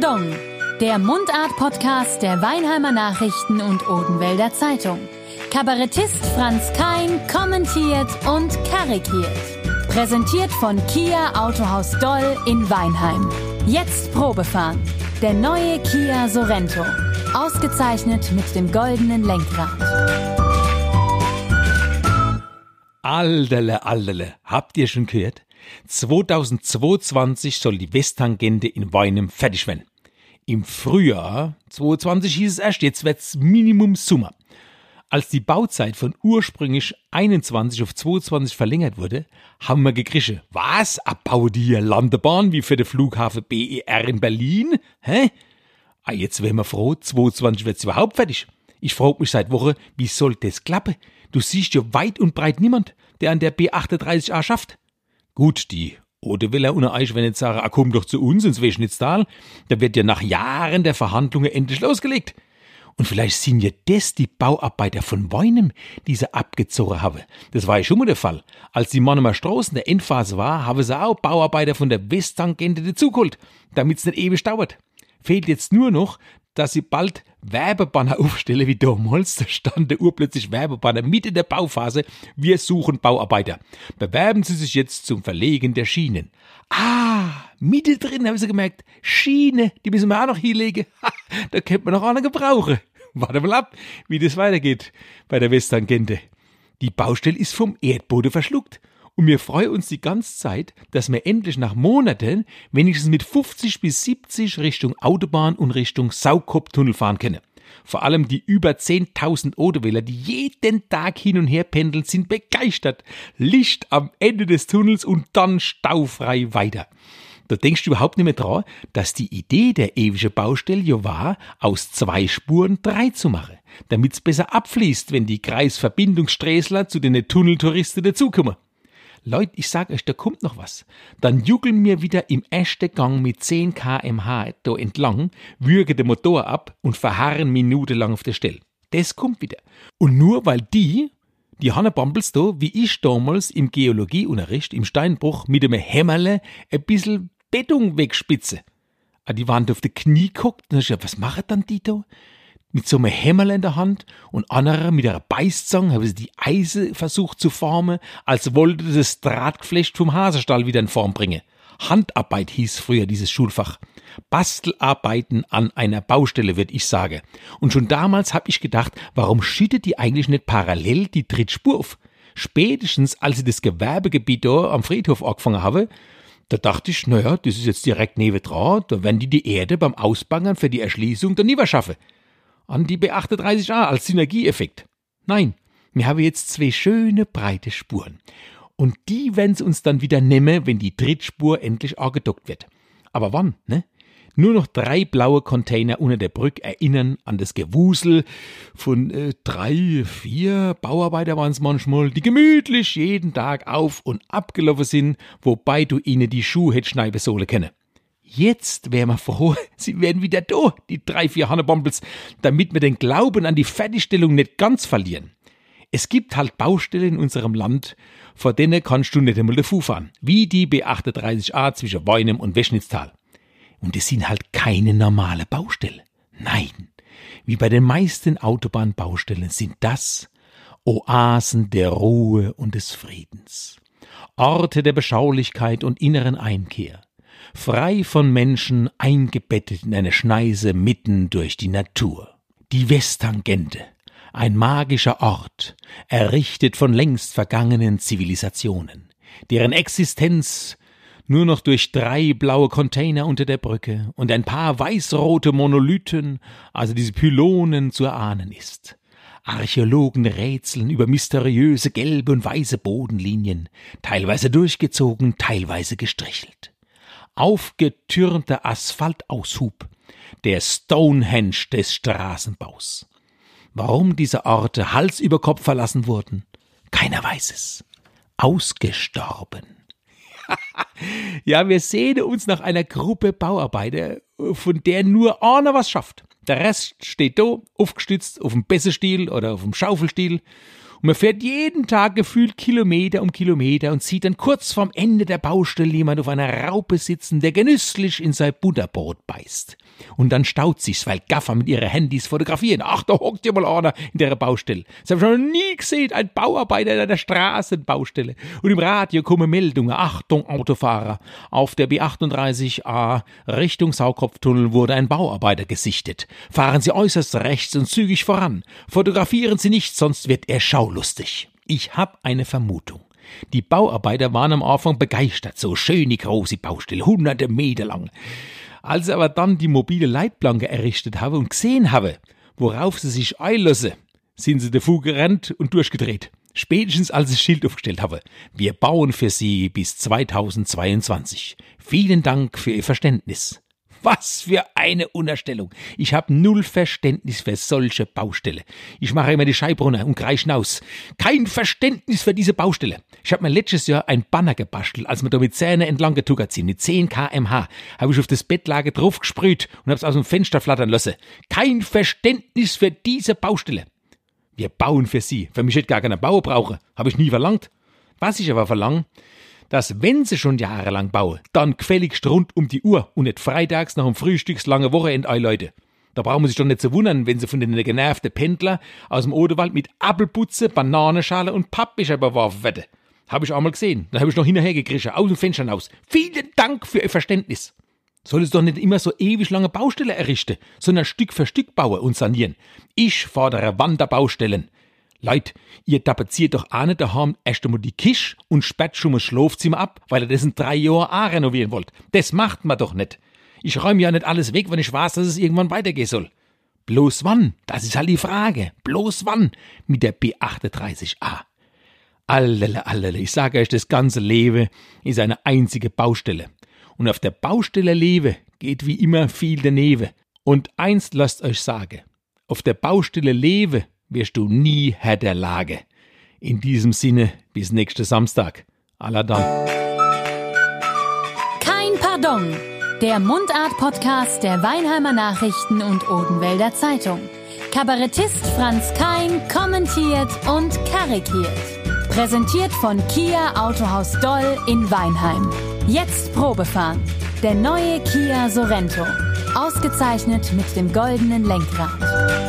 Pardon, der Mundart-Podcast der Weinheimer Nachrichten und Odenwälder Zeitung. Kabarettist Franz Kein kommentiert und karikiert. Präsentiert von Kia Autohaus Doll in Weinheim. Jetzt Probefahren. Der neue Kia Sorento. Ausgezeichnet mit dem goldenen Lenkrad. Alterle, alterle, habt ihr schon gehört? 2022 soll die Westtangente in Weinem fertig werden. Im Frühjahr 2022 hieß es erst, jetzt wird's Minimum Summer. Als die Bauzeit von ursprünglich 21 auf 22 verlängert wurde, haben wir gegrische. Was? Abbau die Landebahn wie für den Flughafen BER in Berlin? Hä? Ah, jetzt wären wir froh, 22 wird's überhaupt fertig. Ich frag mich seit Woche, wie soll das klappen? Du siehst ja weit und breit niemand, der an der B38a schafft. Gut, die Odeweller und wenn jetzt sagen, ah, komm doch zu uns ins Weschnitztal, da wird ja nach Jahren der Verhandlungen endlich losgelegt. Und vielleicht sind ja das die Bauarbeiter von Weinem, die sie abgezogen haben. Das war ja schon mal der Fall. Als die Mannemer Straße in der Endphase war, haben sie auch Bauarbeiter von der Westtangente dazugeholt, damit es nicht ewig dauert. Fehlt jetzt nur noch, dass sie bald Werbebanner aufstellen wie damals. Da stand der urplötzlich Werbebanner mit in der Bauphase. Wir suchen Bauarbeiter. Bewerben Sie sich jetzt zum Verlegen der Schienen. Ah, Mitte drin haben sie gemerkt. Schiene, die müssen wir auch noch hinlegen. Ha, da könnte man noch eine gebrauchen. Warte mal ab, wie das weitergeht bei der Westtangente. Die Baustelle ist vom Erdboden verschluckt. Und wir freuen uns die ganze Zeit, dass wir endlich nach Monaten wenigstens mit 50 bis 70 Richtung Autobahn und Richtung Saukopftunnel fahren können. Vor allem die über 10.000 Autowähler, die jeden Tag hin und her pendeln, sind begeistert. Licht am Ende des Tunnels und dann staufrei weiter. Da denkst du überhaupt nicht mehr dran, dass die Idee der ewigen Baustelle ja war, aus zwei Spuren drei zu machen, damit's besser abfließt, wenn die Kreisverbindungssträßler zu den Tunneltouristen dazukommen. Leute, ich sag euch, da kommt noch was. Dann jugeln wir wieder im ersten Gang mit 10 kmh da entlang, würgen den Motor ab und verharren minutenlang auf der Stelle. Das kommt wieder. Und nur weil die, die Hanna Bumbles da, wie ich damals im Geologieunterricht im Steinbruch mit einem Hämmerle ein bisschen Beton wegspitze. Ah, die waren da auf die Knie geguckt und ich was machen dann die da? Mit so einem Hämmerl in der Hand und anderer mit einer Beißzange haben sie die Eise versucht zu formen, als wollte das Drahtgeflecht vom Haserstall wieder in Form bringen. Handarbeit hieß früher dieses Schulfach. Bastelarbeiten an einer Baustelle, würde ich sagen. Und schon damals habe ich gedacht, warum schüttet die eigentlich nicht parallel die Trittspur auf? Spätestens, als ich das Gewerbegebiet da am Friedhof angefangen habe, da dachte ich, naja, das ist jetzt direkt neben dran, da werden die die Erde beim Ausbangern für die Erschließung dann nie schaffen an die B38a als Synergieeffekt. Nein, wir haben jetzt zwei schöne breite Spuren. Und die werden sie uns dann wieder nehmen, wenn die Drittspur endlich angedockt wird. Aber wann, ne? Nur noch drei blaue Container unter der Brücke erinnern an das Gewusel von äh, drei, vier Bauarbeiter waren es manchmal, die gemütlich jeden Tag auf und abgelaufen sind, wobei du ihnen die Schuhhettschneibesohle kenne. Jetzt wären wir froh, sie wären wieder da, die drei, vier Hannebombles, damit wir den Glauben an die Fertigstellung nicht ganz verlieren. Es gibt halt Baustellen in unserem Land, vor denen kannst du nicht einmal der Fu fahren, wie die B38a zwischen Weinem und Weschnitztal. Und es sind halt keine normale Baustelle. Nein, wie bei den meisten Autobahnbaustellen sind das Oasen der Ruhe und des Friedens, Orte der Beschaulichkeit und inneren Einkehr frei von Menschen, eingebettet in eine Schneise mitten durch die Natur. Die Westtangente, ein magischer Ort, errichtet von längst vergangenen Zivilisationen, deren Existenz nur noch durch drei blaue Container unter der Brücke und ein paar weißrote Monolithen, also diese Pylonen, zu erahnen ist. Archäologen rätseln über mysteriöse gelbe und weiße Bodenlinien, teilweise durchgezogen, teilweise gestrichelt aufgetürmter Asphaltaushub, der Stonehenge des Straßenbaus. Warum diese Orte Hals über Kopf verlassen wurden, keiner weiß es. Ausgestorben. ja, wir sehnen uns nach einer Gruppe Bauarbeiter, von der nur einer was schafft. Der Rest steht da, aufgestützt auf dem Besserstiel oder auf dem Schaufelstiel Und man fährt jeden Tag gefühlt Kilometer um Kilometer und sieht dann kurz vorm Ende der Baustelle jemand auf einer Raupe sitzen, der genüsslich in sein Butterbrot beißt. Und dann staut sich's, weil Gaffer mit ihren Handys fotografieren. Ach, da hockt ja mal einer in der Baustelle. Das habe ich noch nie gesehen. Ein Bauarbeiter in einer Straßenbaustelle. Und im Radio kommen Meldungen. Achtung, Autofahrer. Auf der B38a Richtung Saukopftunnel wurde ein Bauarbeiter gesichtet. Fahren Sie äußerst rechts und zügig voran. Fotografieren Sie nicht, sonst wird er schaulustig. Ich hab eine Vermutung. Die Bauarbeiter waren am Anfang begeistert. So schöne große Baustelle, hunderte Meter lang. Als sie aber dann die mobile Leitplanke errichtet habe und gesehen habe, worauf sie sich einlassen, sind sie davor gerannt und durchgedreht. Spätestens als ich das Schild aufgestellt habe. Wir bauen für Sie bis 2022. Vielen Dank für Ihr Verständnis. Was für eine Unterstellung. Ich habe null Verständnis für solche Baustelle. Ich mache immer die Scheibe runter und kreischen hinaus. Kein Verständnis für diese Baustelle. Ich habe mir letztes Jahr ein Banner gebastelt, als wir da mit Zähne entlang getuckert sind, mit 10 kmh. Habe ich auf das Bettlage drauf gesprüht und habe es aus dem Fenster flattern lassen. Kein Verständnis für diese Baustelle. Wir bauen für Sie. Für mich hätte gar keiner Bauer brauche. Habe ich nie verlangt. Was ich aber verlange, dass wenn sie schon jahrelang bauen, dann gefälligst rund um die Uhr und nicht freitags nach dem Frühstückslange Wochenende Leute. Da brauchen wir sich doch nicht zu wundern, wenn sie von den genervten Pendler aus dem Odewald mit Apfelputze, Bananenschale und Pappbecher beworfen werden. Habe ich auch mal gesehen. Da habe ich noch hinterher gekriegt, aus dem Fenster hinaus. Vielen Dank für Ihr Verständnis. Soll es doch nicht immer so ewig lange Baustelle errichten, sondern Stück für Stück bauen und sanieren. Ich fordere Wanderbaustellen. Leute, ihr tapeziert doch auch nicht daheim erst einmal die Kisch und sperrt schon mal Schlafzimmer ab, weil ihr das in drei Jahren auch renovieren wollt. Das macht man doch nicht. Ich räume ja nicht alles weg, wenn ich weiß, dass es irgendwann weitergehen soll. Bloß wann? Das ist halt die Frage. Bloß wann? Mit der B38a. Allele, allele, ich sage euch, das ganze Leben ist eine einzige Baustelle. Und auf der Baustelle Leben geht wie immer viel daneben. Und eins lasst euch sagen. Auf der Baustelle Leben wirst du nie Herr der Lage. In diesem Sinne, bis nächsten Samstag. Aladan. Kein Pardon. Der Mundart-Podcast der Weinheimer Nachrichten und Odenwälder Zeitung. Kabarettist Franz Kein kommentiert und karikiert. Präsentiert von Kia Autohaus Doll in Weinheim. Jetzt Probefahren. Der neue Kia Sorento. Ausgezeichnet mit dem goldenen Lenkrad.